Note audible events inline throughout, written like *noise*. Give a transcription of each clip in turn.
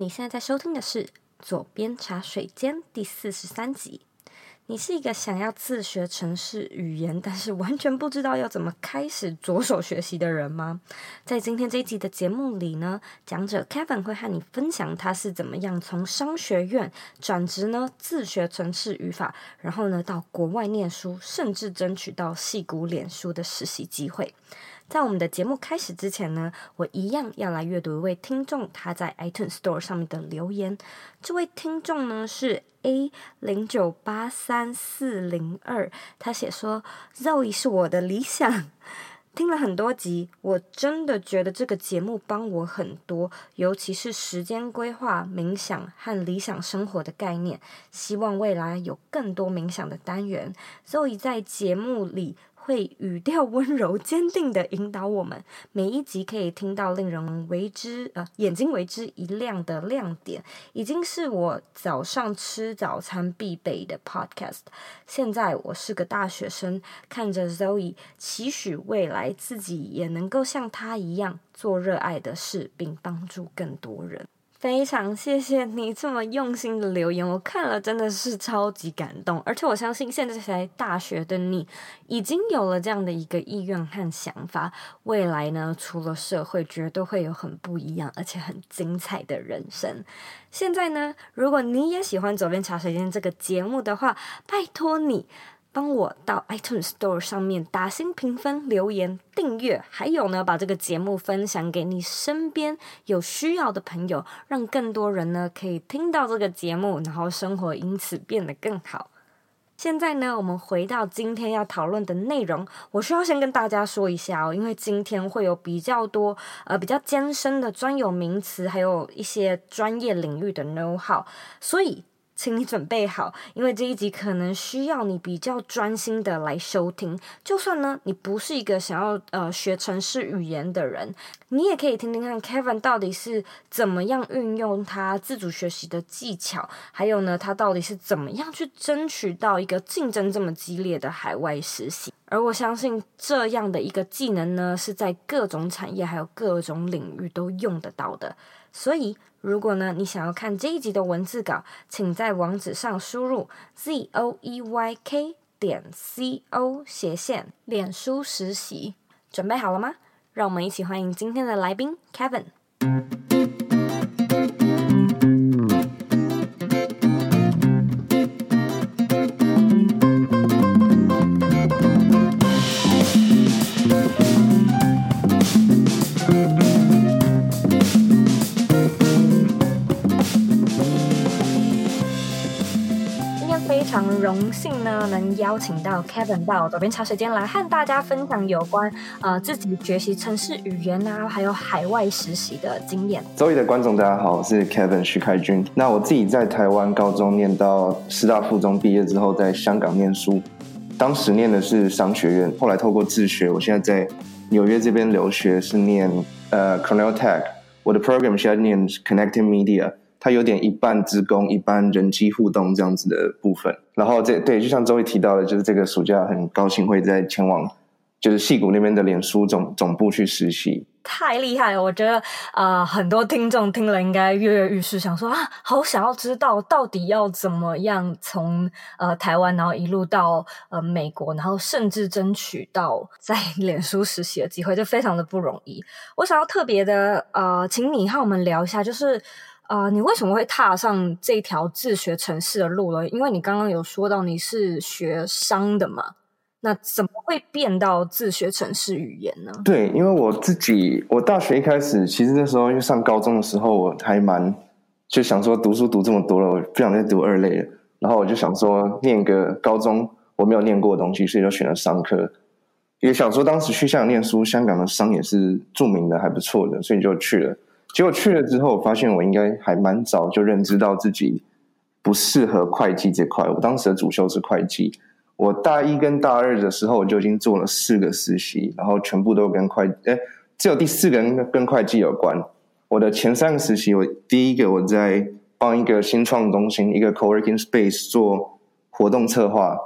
你现在在收听的是《左边茶水间》第四十三集。你是一个想要自学城市语言，但是完全不知道要怎么开始着手学习的人吗？在今天这一集的节目里呢，讲者 Kevin 会和你分享他是怎么样从商学院转职呢，自学城市语法，然后呢到国外念书，甚至争取到戏骨脸书的实习机会。在我们的节目开始之前呢，我一样要来阅读一位听众他在 iTunes Store 上面的留言。这位听众呢是 A 零九八三四零二，他写说：“Zoe 是我的理想，听了很多集，我真的觉得这个节目帮我很多，尤其是时间规划、冥想和理想生活的概念。希望未来有更多冥想的单元。Zoe 在节目里。”会语调温柔、坚定的引导我们，每一集可以听到令人为之呃眼睛为之一亮的亮点，已经是我早上吃早餐必备的 podcast。现在我是个大学生，看着 Zoe，期许未来自己也能够像她一样做热爱的事，并帮助更多人。非常谢谢你这么用心的留言，我看了真的是超级感动，而且我相信现在才大学的你已经有了这样的一个意愿和想法，未来呢，出了社会绝对会有很不一样而且很精彩的人生。现在呢，如果你也喜欢《左边茶水间》这个节目的话，拜托你。帮我到 iTunes Store 上面打星评分、留言、订阅，还有呢，把这个节目分享给你身边有需要的朋友，让更多人呢可以听到这个节目，然后生活因此变得更好。现在呢，我们回到今天要讨论的内容，我需要先跟大家说一下哦，因为今天会有比较多呃比较艰深的专有名词，还有一些专业领域的 know how，所以。请你准备好，因为这一集可能需要你比较专心的来收听。就算呢，你不是一个想要呃学城市语言的人，你也可以听听看 Kevin 到底是怎么样运用他自主学习的技巧，还有呢，他到底是怎么样去争取到一个竞争这么激烈的海外实习。而我相信这样的一个技能呢，是在各种产业还有各种领域都用得到的。所以，如果呢，你想要看这一集的文字稿，请在网址上输入 z o e y k 点 c o 斜线脸书实习。准备好了吗？让我们一起欢迎今天的来宾 Kevin。荣幸呢，能邀请到 Kevin 到左边茶水间来和大家分享有关呃自己学习城市语言啊，还有海外实习的经验。周一的观众大家好，我是 Kevin 徐凯君。那我自己在台湾高中念到师大附中毕业之后，在香港念书，当时念的是商学院，后来透过自学，我现在在纽约这边留学，是念呃 Cornell Tech，我的 program 现在念 Connecting Media。它有点一半职工，一半人机互动这样子的部分。然后这对，就像周一提到的，就是这个暑假很高兴会再前往，就是矽谷那边的脸书总总部去实习。太厉害了！我觉得、很多听众听了应该跃跃欲试，想说啊，好想要知道到底要怎么样从呃台湾，然后一路到呃美国，然后甚至争取到在脸书实习的机会，就非常的不容易。我想要特别的呃，请你和我们聊一下，就是。啊、你为什么会踏上这条自学城市的路呢？因为你刚刚有说到你是学商的嘛，那怎么会变到自学城市语言呢？对，因为我自己，我大学一开始，其实那时候因为上高中的时候，我还蛮就想说读书读这么多了，我不想再读二类了，然后我就想说念个高中我没有念过的东西，所以就选了商科。也想说当时去香港念书，香港的商也是著名的，还不错的，所以就去了。结果去了之后，我发现我应该还蛮早就认知到自己不适合会计这块。我当时的主修是会计，我大一跟大二的时候我就已经做了四个实习，然后全部都跟会，哎，只有第四个跟跟会计有关。我的前三个实习，我第一个我在帮一个新创中心一个 coworking space 做活动策划，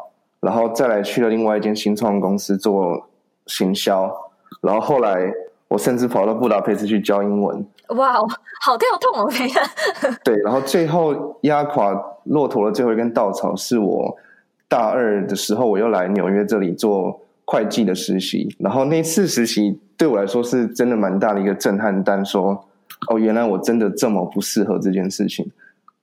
然后再来去了另外一间新创公司做行销，然后后来。我甚至跑到布达佩斯去教英文。哇，好跳痛哦！等一下，*laughs* 对，然后最后压垮骆驼的最后一根稻草，是我大二的时候，我又来纽约这里做会计的实习。然后那次实习对我来说是真的蛮大的一个震撼弹，说哦，原来我真的这么不适合这件事情。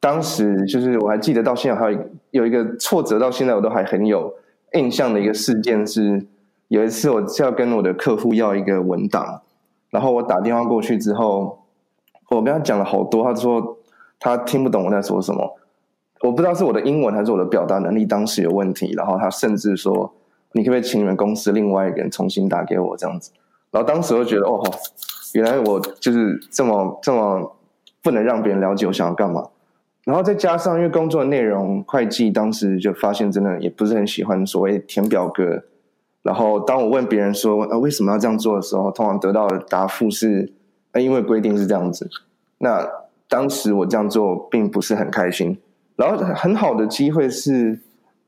当时就是我还记得到现在还有有一个挫折，到现在我都还很有印象的一个事件是，有一次我是要跟我的客户要一个文档，然后我打电话过去之后，我跟他讲了好多，他说他听不懂我在说什么，我不知道是我的英文还是我的表达能力当时有问题，然后他甚至说，你可不可以请你们公司另外一个人重新打给我这样子，然后当时我就觉得哦，原来我就是这么这么不能让别人了解我想要干嘛。然后再加上，因为工作的内容，会计当时就发现真的也不是很喜欢所谓填表格。然后当我问别人说，呃，为什么要这样做的时候，通常得到的答复是，呃，因为规定是这样子。那当时我这样做并不是很开心。然后很好的机会是，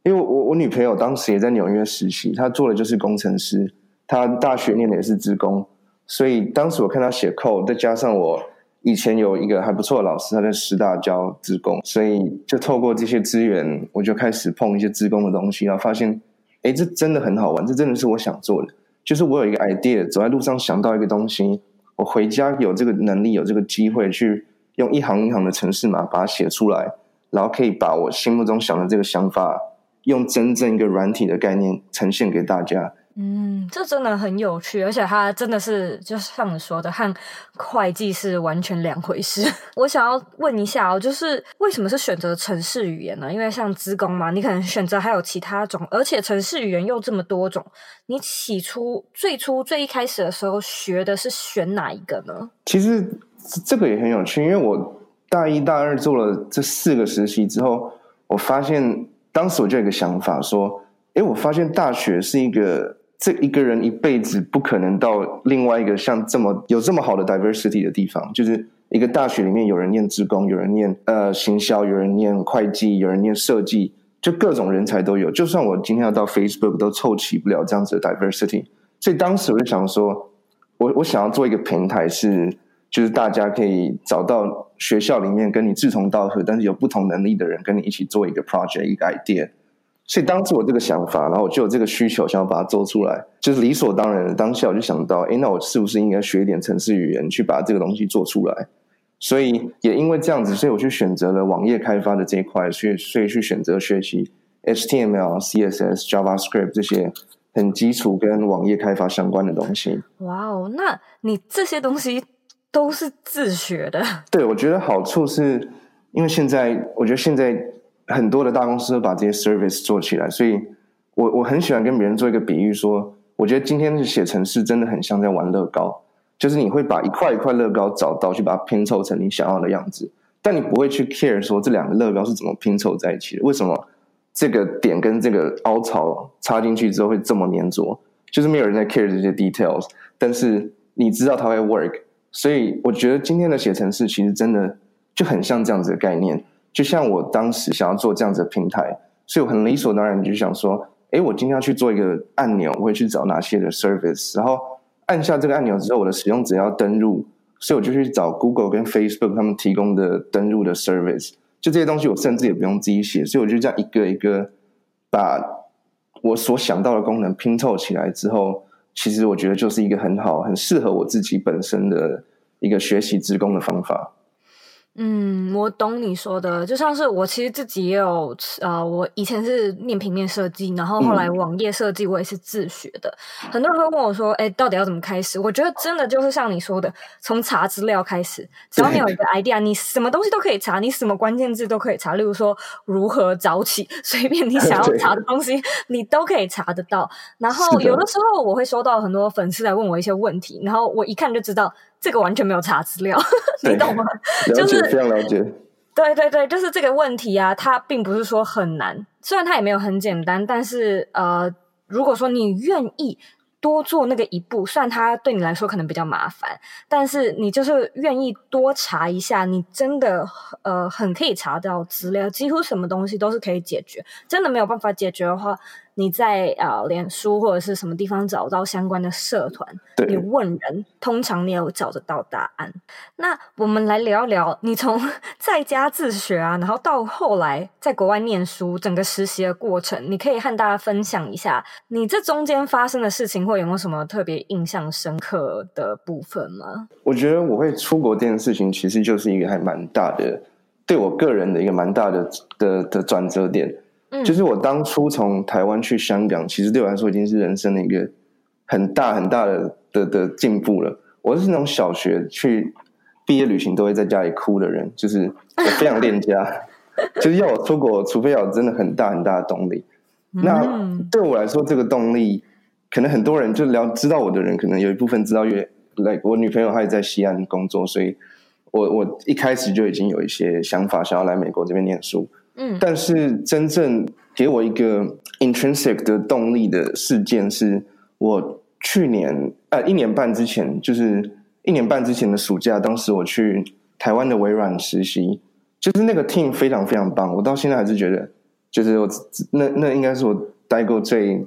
因为我我女朋友当时也在纽约实习，她做的就是工程师，她大学念的也是职工，所以当时我看她写 code，再加上我。以前有一个还不错的老师，他在师大教职工，所以就透过这些资源，我就开始碰一些职工的东西，然后发现，哎，这真的很好玩，这真的是我想做的。就是我有一个 idea，走在路上想到一个东西，我回家有这个能力，有这个机会去用一行一行的程式码把它写出来，然后可以把我心目中想的这个想法，用真正一个软体的概念呈现给大家。嗯，这真的很有趣，而且它真的是，就是像你说的，和会计是完全两回事。*laughs* 我想要问一下哦，就是为什么是选择城市语言呢？因为像资工嘛，你可能选择还有其他种，而且城市语言又这么多种，你起初最初最一开始的时候学的是选哪一个呢？其实这个也很有趣，因为我大一大二做了这四个实习之后，我发现当时我就有一个想法说，诶，我发现大学是一个。这一个人一辈子不可能到另外一个像这么有这么好的 diversity 的地方，就是一个大学里面有人念职工，有人念呃行销，有人念会计，有人念设计，就各种人才都有。就算我今天要到 Facebook 都凑齐不了这样子的 diversity。所以当时我就想说，我我想要做一个平台是，是就是大家可以找到学校里面跟你志同道合，但是有不同能力的人跟你一起做一个 project 一个 idea。所以当时我这个想法，然后我就有这个需求，想要把它做出来，就是理所当然的。当下我就想到，哎，那我是不是应该学一点程式语言，去把这个东西做出来？所以也因为这样子，所以我去选择了网页开发的这一块，所以所以去选择学习 HTML、CSS、JavaScript 这些很基础跟网页开发相关的东西。哇哦，那你这些东西都是自学的？对，我觉得好处是因为现在，我觉得现在。很多的大公司都把这些 service 做起来，所以我我很喜欢跟别人做一个比喻说，我觉得今天的写程式真的很像在玩乐高，就是你会把一块一块乐高找到，去把它拼凑成你想要的样子，但你不会去 care 说这两个乐高是怎么拼凑在一起的，为什么这个点跟这个凹槽插进去之后会这么粘着，就是没有人在 care 这些 details，但是你知道它会 work，所以我觉得今天的写程式其实真的就很像这样子的概念。就像我当时想要做这样子的平台，所以我很理所当然就想说，哎，我今天要去做一个按钮，我会去找哪些的 service，然后按下这个按钮之后，我的使用者要登录，所以我就去找 Google 跟 Facebook 他们提供的登录的 service，就这些东西我甚至也不用自己写，所以我就这样一个一个把我所想到的功能拼凑起来之后，其实我觉得就是一个很好、很适合我自己本身的一个学习资工的方法。嗯，我懂你说的，就像是我其实自己也有，呃，我以前是念平面设计，然后后来网页设计我也是自学的。嗯、很多人会问我说，哎，到底要怎么开始？我觉得真的就是像你说的，从查资料开始，只要你有一个 idea，你什么东西都可以查，你什么关键字都可以查。例如说如何早起，随便你 *laughs* 想要查的东西，你都可以查得到。然后有的时候我会收到很多粉丝来问我一些问题，然后我一看就知道。这个完全没有查资料，*laughs* 你懂吗？*laughs* 就是非常了解。对对对，就是这个问题啊，它并不是说很难，虽然它也没有很简单，但是呃，如果说你愿意多做那个一步，虽然它对你来说可能比较麻烦，但是你就是愿意多查一下，你真的呃很可以查到资料，几乎什么东西都是可以解决。真的没有办法解决的话，你在啊、呃、脸书或者是什么地方找到相关的社团，对你问人，通常你有找得到答案。那我们来聊一聊，你从 *laughs* 在家自学啊，然后到后来在国外念书，整个实习的过程，你可以和大家分享一下，你这中间发生的事情，或有没有什么特别印象深刻的部分吗？我觉得我会出国这件事情，其实就是一个还蛮大的，对我个人的一个蛮大的的的转折点。嗯，就是我当初从台湾去香港，其实对我来说已经是人生的一个很大很大的的的进步了。我是那种小学去毕业旅行都会在家里哭的人，就是我非常恋家，*laughs* 就是要我出国，除非要有真的很大很大的动力。那对我来说，这个动力可能很多人就聊知道我的人，可能有一部分知道，因为来我女朋友她也在西安工作，所以我我一开始就已经有一些想法，想要来美国这边念书。嗯，但是真正给我一个 intrinsic 的动力的事件，是我去年呃一年半之前，就是一年半之前的暑假，当时我去台湾的微软实习，就是那个 team 非常非常棒，我到现在还是觉得。就是我那那应该是我待过最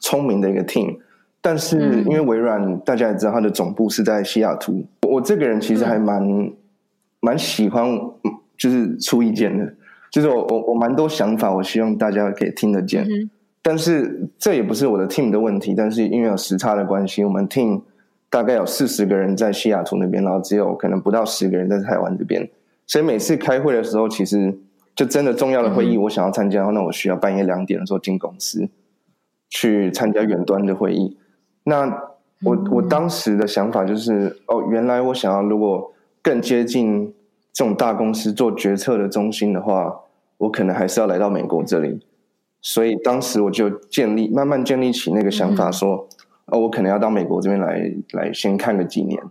聪明的一个 team，但是因为微软大家也知道，它的总部是在西雅图。我这个人其实还蛮蛮喜欢，就是出意见的，就是我我我蛮多想法，我希望大家可以听得见。但是这也不是我的 team 的问题，但是因为有时差的关系，我们 team 大概有四十个人在西雅图那边，然后只有可能不到十个人在台湾这边，所以每次开会的时候，其实。就真的重要的会议，我想要参加那我需要半夜两点的时候进公司去参加远端的会议。那我我当时的想法就是，哦，原来我想要如果更接近这种大公司做决策的中心的话，我可能还是要来到美国这里。所以当时我就建立，慢慢建立起那个想法，说，哦，我可能要到美国这边来，来先看个几年。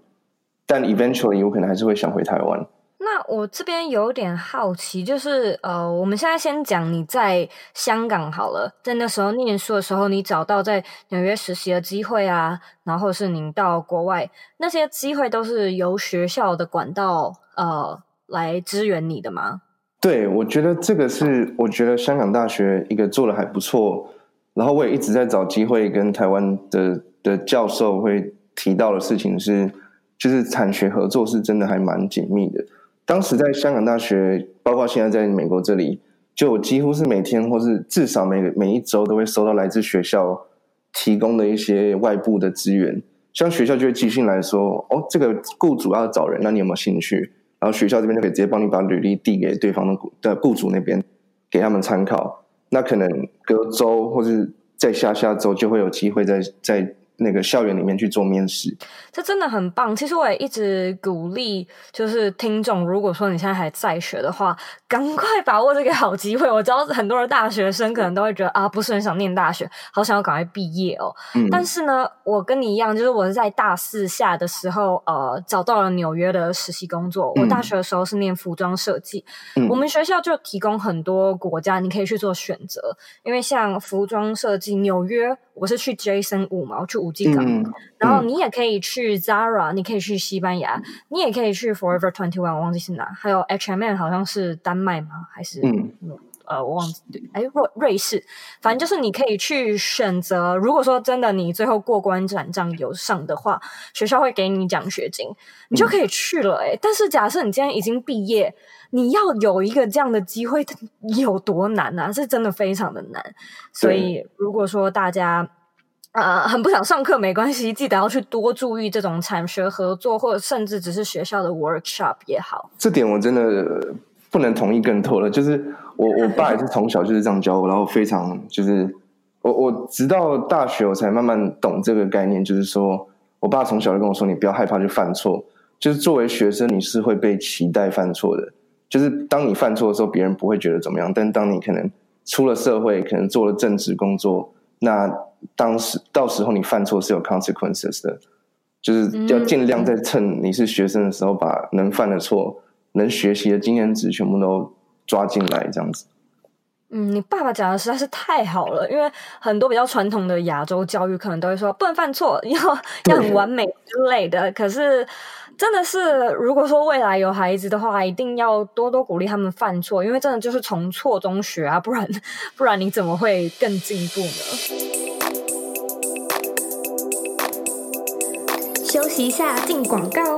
但 eventually 我可能还是会想回台湾。那我这边有点好奇，就是呃，我们现在先讲你在香港好了，在那时候念书的时候，你找到在纽约实习的机会啊，然后是您到国外那些机会都是由学校的管道呃来支援你的吗？对，我觉得这个是我觉得香港大学一个做的还不错，然后我也一直在找机会跟台湾的的教授会提到的事情是，就是产学合作是真的还蛮紧密的。当时在香港大学，包括现在在美国这里，就几乎是每天或是至少每每一周都会收到来自学校提供的一些外部的资源，像学校就会寄信来说，哦，这个雇主要找人，那你有没有兴趣？然后学校这边就可以直接帮你把履历递给对方的的雇主那边，给他们参考。那可能隔周或是再下下周就会有机会在在。那个校园里面去做面试，这真的很棒。其实我也一直鼓励，就是听众，如果说你现在还在学的话，赶快把握这个好机会。我知道很多的大学生可能都会觉得啊，不是很想念大学，好想要赶快毕业哦。嗯。但是呢，我跟你一样，就是我是在大四下的时候，呃，找到了纽约的实习工作。我大学的时候是念服装设计，嗯。我们学校就提供很多国家，你可以去做选择。因为像服装设计，纽约我是去 Jason 嘛，我去。五 G 港，嗯，然后你也可以去 Zara，嗯，你可以去西班牙，你也可以去 Forever Twenty One，我忘记是哪，还有 H&M 好像是丹麦吗？还是嗯，呃，我忘记对，哎，瑞瑞士，反正就是你可以去选择。如果说真的你最后过关转账有上的话，学校会给你奖学金，你就可以去了。哎，嗯，但是假设你今天已经毕业，你要有一个这样的机会，有多难啊？是真的非常的难。所以如果说大家。呃，很不想上课没关系，记得要去多注意这种产学合作，或者甚至只是学校的 workshop 也好。这点我真的不能同意更多了。就是我我爸也是从小就是这样教我，然后非常就是我我直到大学我才慢慢懂这个概念，就是说我爸从小就跟我说，你不要害怕去犯错，就是作为学生你是会被期待犯错的，就是当你犯错的时候，别人不会觉得怎么样，但当你可能出了社会，可能做了正职工作，那。当时到时候你犯错是有 consequences 的，就是要尽量在趁你是学生的时候，把能犯的错、能学习的经验值全部都抓进来，这样子。嗯，你爸爸讲的实在是太好了，因为很多比较传统的亚洲教育可能都会说不能犯错，要要很完美之类的。可是真的是，如果说未来有孩子的话，一定要多多鼓励他们犯错，因为真的就是从错中学啊，不然 *laughs* 不然你怎么会更进步呢？休息一下，进广告。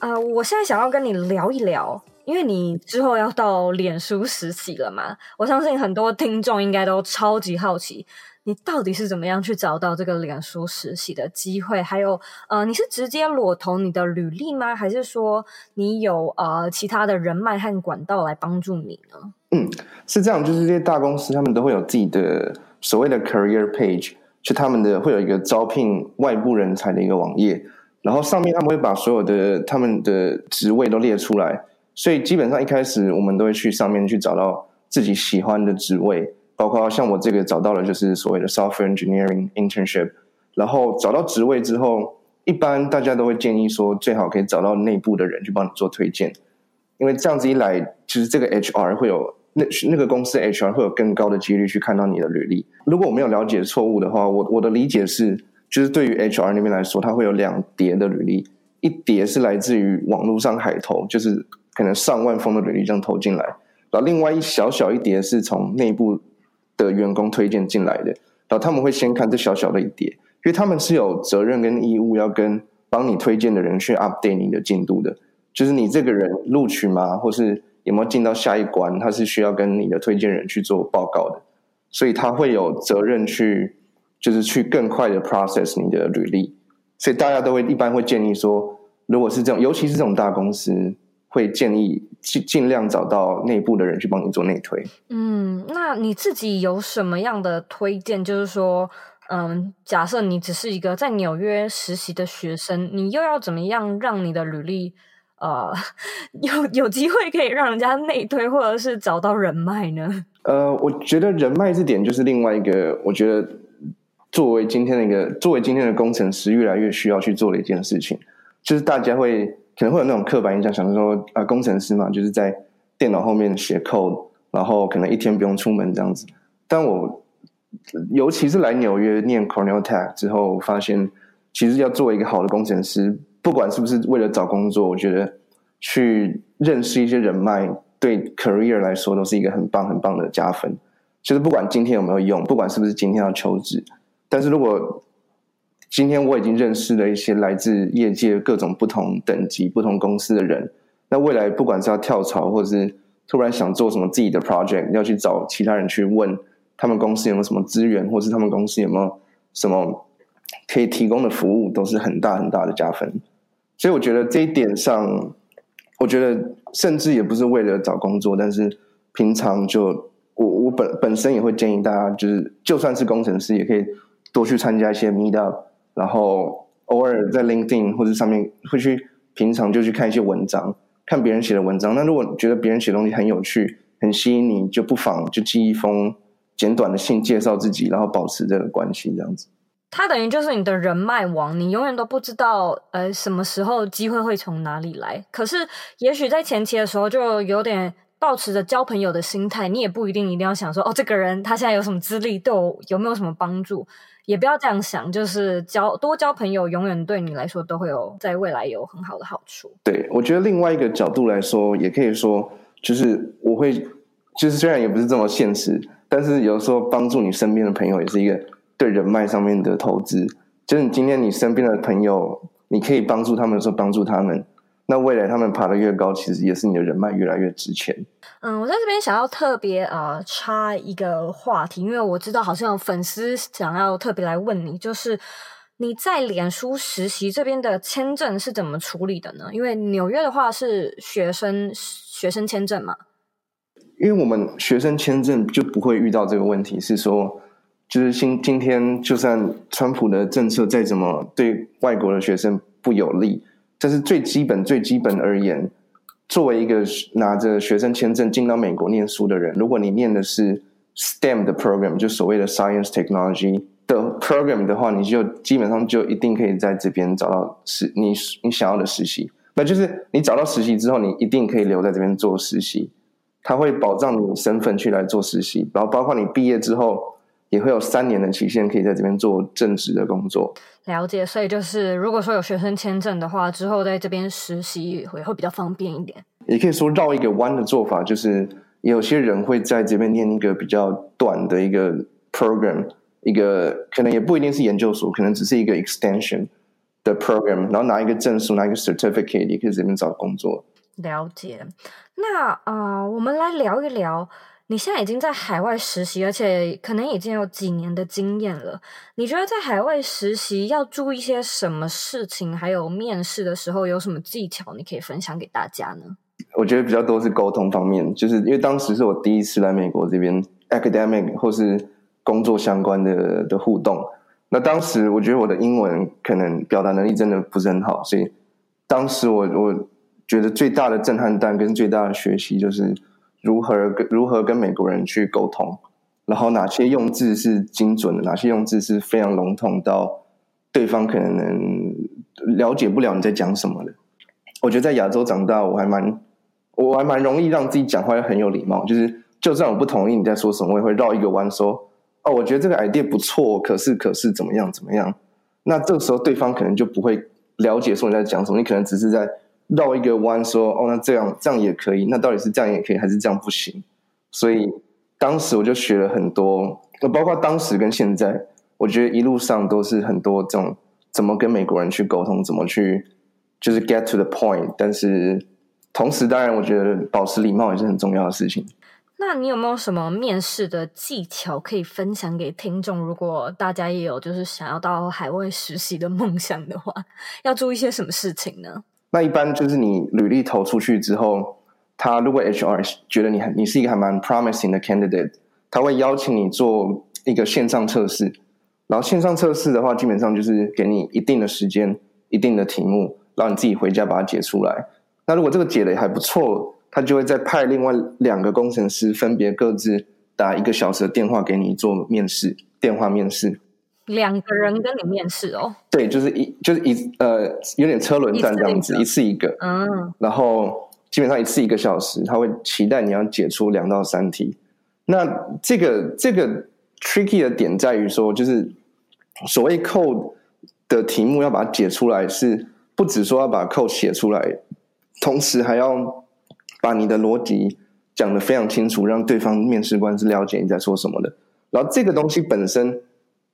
啊、我现在想要跟你聊一聊，因为你之后要到脸书实习了嘛。我相信很多听众应该都超级好奇，你到底是怎么样去找到这个脸书实习的机会？还有，呃，你是直接裸投你的履历吗？还是说你有呃其他的人脉和管道来帮助你呢？嗯，是这样，就是这些大公司他们都会有自己的所谓的 career page。就他们的会有一个招聘外部人才的一个网页，然后上面他们会把所有的他们的职位都列出来，所以基本上一开始我们都会去上面去找到自己喜欢的职位，包括像我这个找到了就是所谓的 software engineering internship，然后找到职位之后，一般大家都会建议说最好可以找到内部的人去帮你做推荐，因为这样子一来，其实这个 HR 会有。那那个公司 HR 会有更高的几率去看到你的履历。如果我没有了解错误的话，我我的理解是，就是对于 HR 那边来说，他会有两叠的履历，一叠是来自于网络上海投，就是可能上万封的履历这样投进来，然后另外一小小一叠是从内部的员工推荐进来的，然后他们会先看这小小的一叠，因为他们是有责任跟义务要跟帮你推荐的人去 update 你的进度的，就是你这个人录取吗，或是。有没有进到下一关？他是需要跟你的推荐人去做报告的，所以他会有责任去，就是去更快的 process 你的履历。所以大家都会一般会建议说，如果是这种，尤其是这种大公司，会建议尽尽量找到内部的人去帮你做内推。嗯，那你自己有什么样的推荐？就是说，嗯，假设你只是一个在纽约实习的学生，你又要怎么样让你的履历？呃，*laughs* 有有机会可以让人家内推，或者是找到人脉呢？呃，我觉得人脉这点就是另外一个，我觉得作为今天的一个，作为今天的工程师，越来越需要去做的一件事情，就是大家会可能会有那种刻板印象，想说啊，工程师嘛，就是在电脑后面写 code，然后可能一天不用出门这样子。但我尤其是来纽约念 Cornell Tech 之后，发现其实要做一个好的工程师。不管是不是为了找工作，我觉得去认识一些人脉，对 career 来说都是一个很棒很棒的加分。其实不管今天有没有用，不管是不是今天要求职，但是如果今天我已经认识了一些来自业界各种不同等级、不同公司的人，那未来不管是要跳槽，或者是突然想做什么自己的 project，要去找其他人去问他们公司有没有什么资源，或是他们公司有没有什么可以提供的服务，都是很大很大的加分。所以我觉得这一点上，我觉得甚至也不是为了找工作，但是平常就我我本本身也会建议大家，就是就算是工程师，也可以多去参加一些 meet up，然后偶尔在 LinkedIn 或者上面会去平常就去看一些文章，看别人写的文章。那如果觉得别人写的东西很有趣、很吸引你，就不妨就寄一封简短的信介绍自己，然后保持这个关系，这样子。它等于就是你的人脉网，你永远都不知道，呃，什么时候机会会从哪里来。可是，也许在前期的时候，就有点抱持着交朋友的心态，你也不一定一定要想说，哦，这个人他现在有什么资历，对我有没有什么帮助，也不要这样想，就是交多交朋友，永远对你来说都会有在未来有很好的好处。对，我觉得另外一个角度来说，也可以说，就是我会，就是虽然也不是这么现实，但是有时候帮助你身边的朋友也是一个。对人脉上面的投资，就是你今天你身边的朋友，你可以帮助他们的时候帮助他们，那未来他们爬得越高，其实也是你的人脉越来越值钱。嗯，我在这边想要特别呃插一个话题，因为我知道好像有粉丝想要特别来问你，就是你在脸书实习这边的签证是怎么处理的呢？因为纽约的话是学生学生签证嘛，因为我们学生签证就不会遇到这个问题，是说。就是今今天，就算川普的政策再怎么对外国的学生不有利，这是最基本、最基本而言。作为一个拿着学生签证进到美国念书的人，如果你念的是 STEM 的 program，就所谓的 Science Technology 的 program 的话，你就基本上就一定可以在这边找到实你你想要的实习。那就是你找到实习之后，你一定可以留在这边做实习，他会保障你身份去来做实习，然后包括你毕业之后。也会有三年的期限，可以在这边做正职的工作。了解，所以就是如果说有学生签证的话，之后在这边实习也会会比较方便一点。也可以说绕一个弯的做法，就是有些人会在这边念一个比较短的一个 program，一个可能也不一定是研究所，可能只是一个 extension 的 program，然后拿一个证书，拿一个 certificate，也可以在这边找工作。了解。那啊、呃，我们来聊一聊。你现在已经在海外实习，而且可能已经有几年的经验了。你觉得在海外实习要注意些什么事情？还有面试的时候有什么技巧？你可以分享给大家呢？我觉得比较多是沟通方面，就是因为当时是我第一次来美国这边 academic 或是工作相关的的互动。那当时我觉得我的英文可能表达能力真的不是很好，所以当时我我觉得最大的震撼弹跟最大的学习就是。如何跟如何跟美国人去沟通，然后哪些用字是精准的，哪些用字是非常笼统到对方可能能了解不了你在讲什么的。我觉得在亚洲长大，我还蛮我还蛮容易让自己讲话很有礼貌，就是就算我不同意你在说什么，我也会绕一个弯说：“哦，我觉得这个 idea 不错，可是可是怎么样怎么样。”那这个时候对方可能就不会了解说你在讲什么，你可能只是在。绕一个弯说哦，那这样这样也可以，那到底是这样也可以，还是这样不行？所以当时我就学了很多，包括当时跟现在，我觉得一路上都是很多这种怎么跟美国人去沟通，怎么去就是 get to the point。但是同时，当然我觉得保持礼貌也是很重要的事情。那你有没有什么面试的技巧可以分享给听众？如果大家也有就是想要到海外实习的梦想的话，要注意些什么事情呢？那一般就是你履历投出去之后，他如果 HR 觉得你很你是一个还蛮 promising 的 candidate，他会邀请你做一个线上测试。然后线上测试的话，基本上就是给你一定的时间、一定的题目，让你自己回家把它解出来。那如果这个解的还不错，他就会再派另外两个工程师，分别各自打一个小时的电话给你做面试，电话面试。两个人跟你面试哦？对，就是一就是一呃，有点车轮战这样子，一次一个，嗯，然后基本上一次一个小时，他会期待你要解出两到三题。那这个这个 tricky 的点在于说，就是所谓 code 的题目要把它解出来，是不只说要把 code 写出来，同时还要把你的逻辑讲得非常清楚，让对方面试官是了解你在说什么的。然后这个东西本身。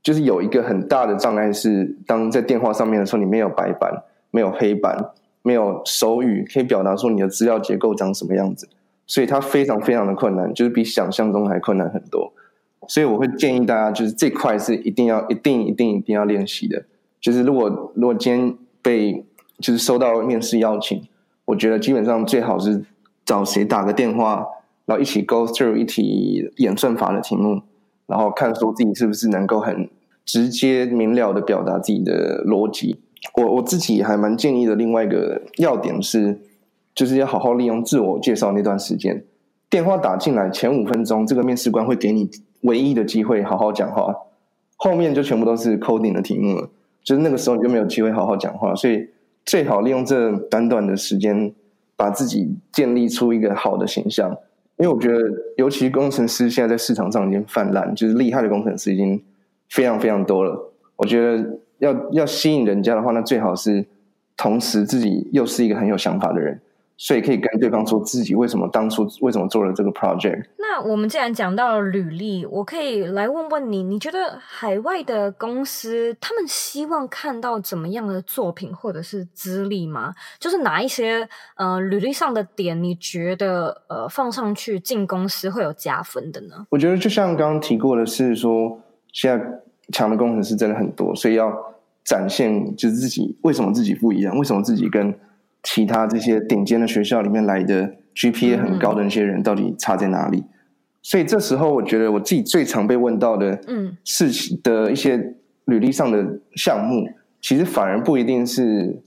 就是有一个很大的障碍是，当在电话上面的时候，你没有白板，没有黑板，没有手语可以表达说你的资料结构长什么样子，所以它非常非常的困难，就是比想象中还困难很多。所以我会建议大家，就是这块是一定要、一定、一定、一定要练习的。就是如果如果今天被就是收到面试邀请，我觉得基本上最好是找谁打个电话，然后一起 go through 一题演算法的题目，然后看说自己是不是能够很。直接明了的表达自己的逻辑，我我自己还蛮建议的。另外一个要点是，就是要好好利用自我介绍那段时间。电话打进来前五分钟，这个面试官会给你唯一的机会好好讲话，后面就全部都是 coding 的题目了。就是那个时候你就没有机会好好讲话，所以最好利用这短短的时间，把自己建立出一个好的形象。因为我觉得，尤其工程师现在在市场上已经泛滥，就是厉害的工程师已经。非常非常多了，我觉得要要吸引人家的话，那最好是同时自己又是一个很有想法的人，所以可以跟对方说自己为什么当初为什么做了这个 project。那我们既然讲到了履历，我可以来问问你，你觉得海外的公司他们希望看到怎么样的作品或者是资历吗？就是哪一些呃履历上的点，你觉得呃放上去进公司会有加分的呢？我觉得就像刚刚提过的是说。现在强的工程师真的很多，所以要展现就是自己为什么自己不一样，为什么自己跟其他这些顶尖的学校里面来的 GPA 很高的那些人到底差在哪里？嗯、所以这时候我觉得我自己最常被问到的嗯事情的一些履历上的项目，其实反而不一定是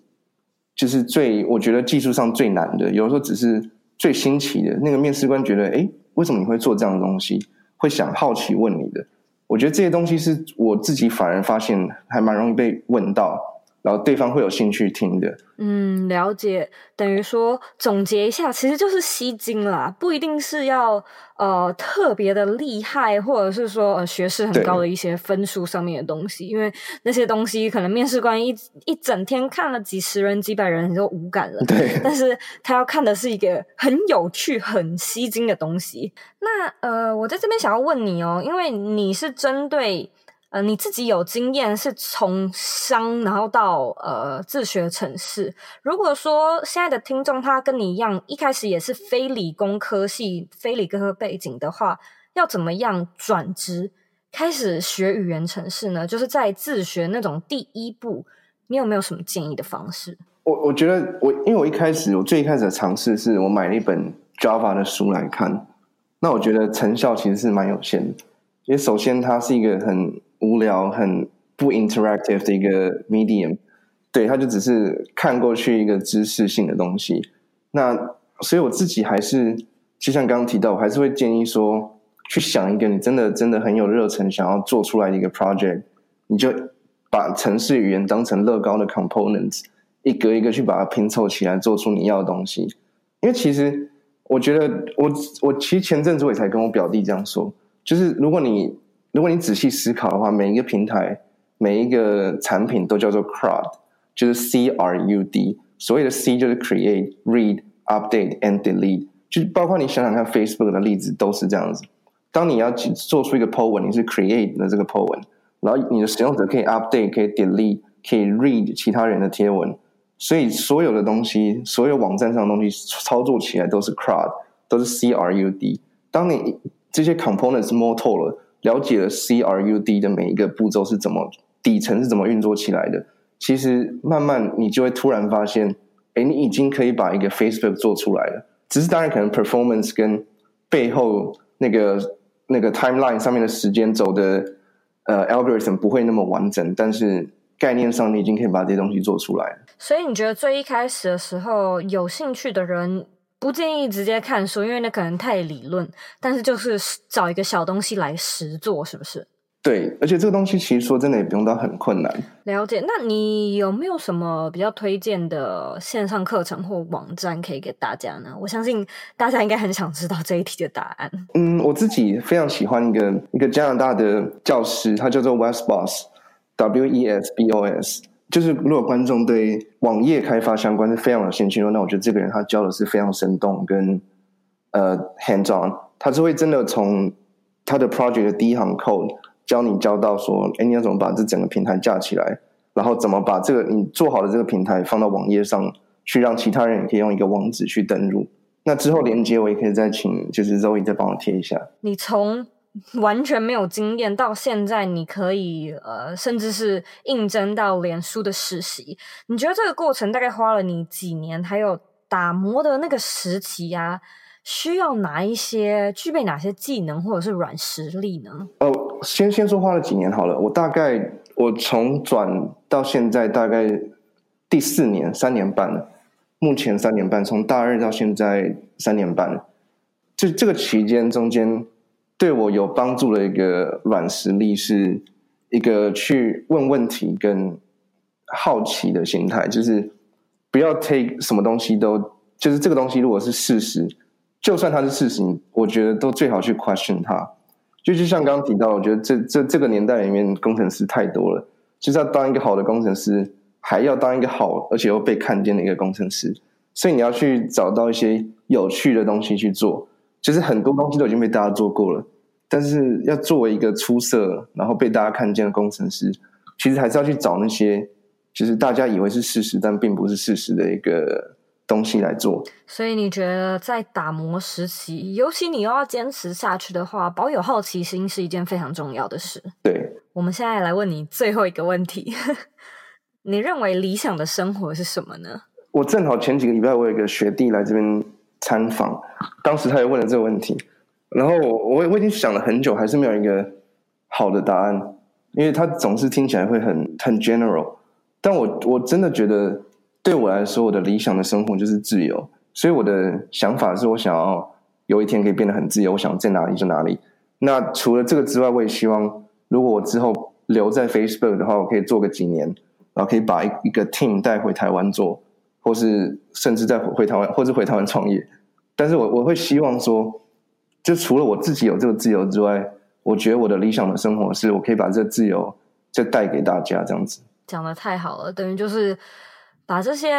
就是最我觉得技术上最难的，有时候只是最新奇的。那个面试官觉得，哎，为什么你会做这样的东西？会想好奇问你的。我觉得这些东西是我自己反而发现还蛮容易被问到。然后对方会有兴趣听的，嗯，了解。等于说总结一下，其实就是吸睛啦，不一定是要呃特别的厉害，或者是说呃学识很高的一些分数上面的东西，因为那些东西可能面试官一一整天看了几十人、几百人就无感了。对，但是他要看的是一个很有趣、很吸睛的东西。那呃，我在这边想要问你哦，因为你是针对。呃，你自己有经验是从商，然后到呃自学程式。如果说现在的听众他跟你一样，一开始也是非理工科系、非理工科背景的话，要怎么样转职开始学语言程式呢？就是在自学那种第一步，你有没有什么建议的方式？我我觉得我因为我一开始我最开始的尝试是我买了一本 Java 的书来看，那我觉得成效其实是蛮有限的，因为首先它是一个很无聊、很不 interactive 的一个 medium，对，他就只是看过去一个知识性的东西。那所以我自己还是，就像刚刚提到，我还是会建议说，去想一个你真的真的很有热忱想要做出来的一个 project，你就把程式语言当成乐高的 components，一个一个去把它拼凑起来，做出你要的东西。因为其实我觉得我，我我其实前阵子我也才跟我表弟这样说，就是如果你。如果你仔细思考的话，每一个平台、每一个产品都叫做 CRUD，就是 C R U D。所谓的 C 就是 Create、Read、Update and Delete，就包括你想想看，Facebook 的例子都是这样子。当你要做出一个 po 文，你是 Create 的这个 po 文，然后你的使用者可以 Update、可以 Delete、可以 Read 其他人的贴文。所以所有的东西，所有网站上的东西操作起来都是 CRUD，都是 C R U D。当你这些 components 摸透了。了解了 C R U D 的每一个步骤是怎么底层是怎么运作起来的，其实慢慢你就会突然发现，哎，你已经可以把一个 Facebook 做出来了。只是当然可能 performance 跟背后那个那个 timeline 上面的时间走的呃 algorithm 不会那么完整，但是概念上你已经可以把这些东西做出来了。所以你觉得最一开始的时候，有兴趣的人，不建议直接看书，因为那可能太理论。但是就是找一个小东西来实做，是不是？对，而且这个东西其实说真的也不用到很困难。了解。那你有没有什么比较推荐的线上课程或网站可以给大家呢？我相信大家应该很想知道这一题的答案。嗯，我自己非常喜欢一个一个加拿大的教师，他叫做 Wes Bos，W E S B O S。就是如果观众对网页开发相关是非常有兴趣的，那我觉得这个人他教的是非常生动跟呃 hands on，他是会真的从他的 project 的第一行 code 教你教到说，哎，你要怎么把这整个平台架起来，然后怎么把这个你做好的这个平台放到网页上去，让其他人也可以用一个网址去登入。那之后连接我也可以再请就是 Zoe 再帮我贴一下。你从完全没有经验，到现在你可以呃，甚至是应征到脸书的实习。你觉得这个过程大概花了你几年？还有打磨的那个时期呀、啊，需要哪一些具备哪些技能或者是软实力呢？哦，先先说花了几年好了。我大概我从转到现在大概第四年，三年半了。目前三年半，从大二到现在三年半。这这个期间中间。对我有帮助的一个软实力，是一个去问问题跟好奇的心态，就是不要 take 什么东西都，就是这个东西如果是事实，就算它是事实，我觉得都最好去 question 它。就就像刚刚提到，我觉得这这这个年代里面工程师太多了，就是要当一个好的工程师，还要当一个好而且又被看见的一个工程师，所以你要去找到一些有趣的东西去做。就是很多东西都已经被大家做过了，但是要作为一个出色然后被大家看见的工程师，其实还是要去找那些就是大家以为是事实但并不是事实的一个东西来做。所以你觉得在打磨时期，尤其你又要坚持下去的话，保有好奇心是一件非常重要的事。对，我们现在来问你最后一个问题：*laughs* 你认为理想的生活是什么呢？我正好前几个礼拜我有一个学弟来这边。参访，当时他也问了这个问题，然后我我我已经想了很久，还是没有一个好的答案，因为他总是听起来会很很 general，但我我真的觉得，对我来说，我的理想的生活就是自由。所以我的想法是我想要有一天可以变得很自由，我想在哪里就哪里。那除了这个之外，我也希望如果我之后留在 Facebook 的话，我可以做个几年，然后可以把一一个 team 带回台湾做，或是甚至在回台湾，或是回台湾创业。但是我我会希望说，就除了我自己有这个自由之外，我觉得我的理想的生活是我可以把这个自由再带给大家，这样子。讲的太好了，等于就是。把这些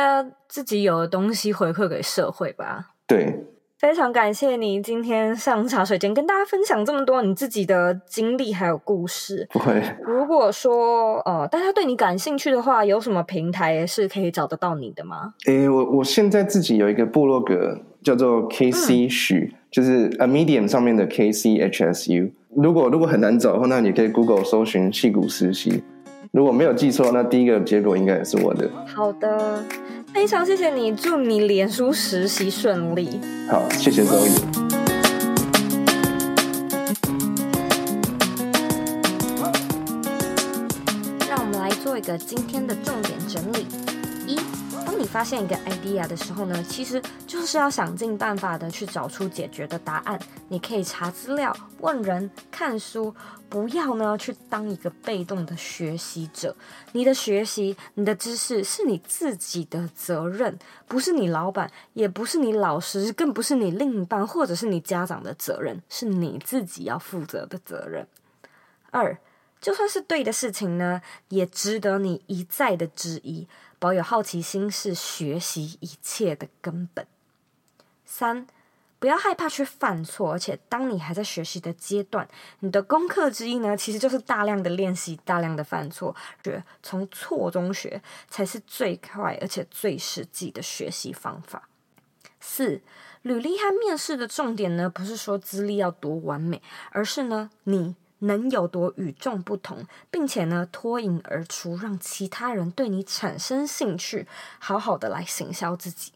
自己有的东西回馈给社会吧。对，非常感谢你今天上茶水间跟大家分享这么多你自己的经历还有故事。不会。如果说呃大家对你感兴趣的话，有什么平台是可以找得到你的吗？诶，我我现在自己有一个部落格叫做 KC 许，嗯、就是 A Medium 上面的 KCHSU。如果如果很难找的话，那你可以 Google 搜寻矽谷实习。如果没有记错，那第一个结果应该也是我的。好的，非常谢谢你，祝你脸书实习顺利。好，谢谢周易。让我们来做一个今天的重点当你发现一个 idea 的时候呢，其实就是要想尽办法的去找出解决的答案。你可以查资料、问人、看书，不要呢去当一个被动的学习者。你的学习、你的知识是你自己的责任，不是你老板，也不是你老师，更不是你另一半或者是你家长的责任，是你自己要负责的责任。二，就算是对的事情呢，也值得你一再的质疑。保有好奇心是学习一切的根本。三，不要害怕去犯错，而且当你还在学习的阶段，你的功课之一呢，其实就是大量的练习，大量的犯错，学从错中学才是最快而且最实际的学习方法。四，履历和面试的重点呢，不是说资历要多完美，而是呢你。能有多与众不同，并且呢脱颖而出，让其他人对你产生兴趣，好好的来行销自己。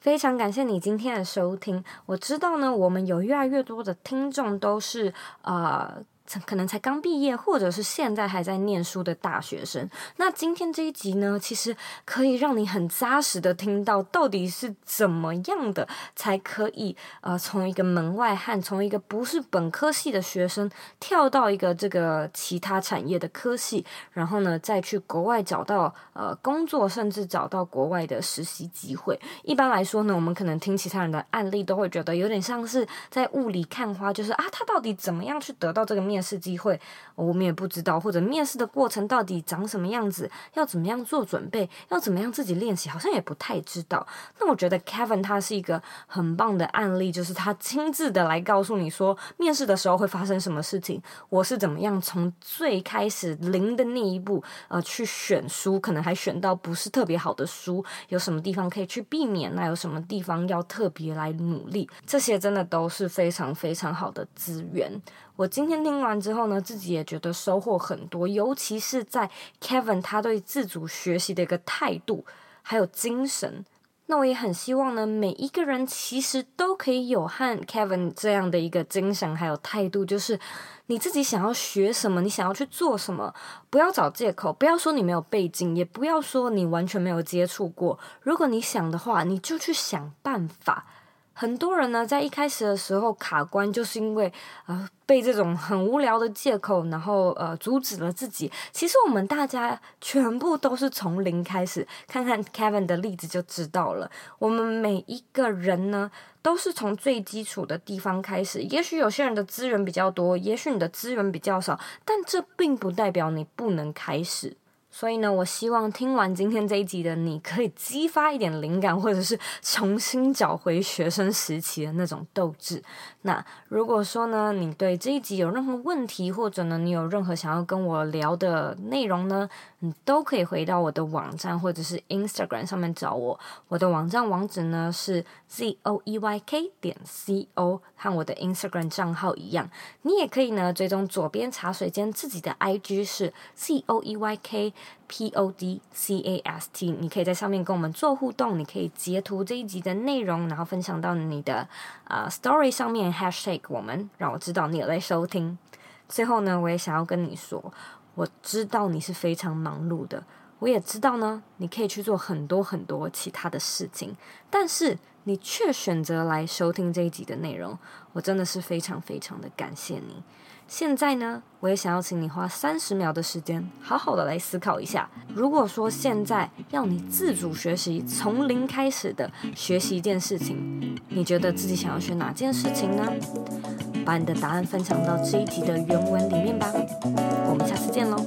非常感谢你今天的收听，我知道呢，我们有越来越多的听众都是啊。呃可能才刚毕业，或者是现在还在念书的大学生。那今天这一集呢，其实可以让你很扎实的听到，到底是怎么样的才可以呃，从一个门外汉，从一个不是本科系的学生，跳到一个这个其他产业的科系，然后呢，再去国外找到呃工作，甚至找到国外的实习机会。一般来说呢，我们可能听其他人的案例，都会觉得有点像是在雾里看花，就是啊，他到底怎么样去得到这个面。面试机会，我们也不知道，或者面试的过程到底长什么样子，要怎么样做准备，要怎么样自己练习，好像也不太知道。那我觉得 Kevin 他是一个很棒的案例，就是他亲自的来告诉你说，面试的时候会发生什么事情，我是怎么样从最开始零的那一步，呃，去选书，可能还选到不是特别好的书，有什么地方可以去避免，那有什么地方要特别来努力，这些真的都是非常非常好的资源。我今天听完之后呢，自己也觉得收获很多，尤其是在 Kevin 他对自主学习的一个态度还有精神。那我也很希望呢，每一个人其实都可以有和 Kevin 这样的一个精神还有态度，就是你自己想要学什么，你想要去做什么，不要找借口，不要说你没有背景，也不要说你完全没有接触过。如果你想的话，你就去想办法。很多人呢，在一开始的时候卡关，就是因为呃被这种很无聊的借口，然后呃阻止了自己。其实我们大家全部都是从零开始，看看 Kevin 的例子就知道了。我们每一个人呢，都是从最基础的地方开始。也许有些人的资源比较多，也许你的资源比较少，但这并不代表你不能开始。所以呢，我希望听完今天这一集的你，可以激发一点灵感，或者是重新找回学生时期的那种斗志。那如果说呢，你对这一集有任何问题，或者呢，你有任何想要跟我聊的内容呢，你都可以回到我的网站或者是 Instagram 上面找我。我的网站网址呢是 z o e y k 点 c o，和我的 Instagram 账号一样。你也可以呢追踪左边茶水间自己的 IG 是 z o e y k p o d c a s t。你可以在上面跟我们做互动，你可以截图这一集的内容，然后分享到你的啊、Story 上面 Hashtag 我们，让我知道你有在收听。最后呢，我也想要跟你说。我知道你是非常忙碌的，我也知道呢，你可以去做很多很多其他的事情，但是你却选择来收听这一集的内容，我真的是非常非常的感谢你。现在呢，我也想要请你花三十秒的时间，好好的来思考一下。如果说现在要你自主学习，从零开始的学习一件事情，你觉得自己想要学哪件事情呢？把你的答案分享到这一集的原文里面吧。我们下次见喽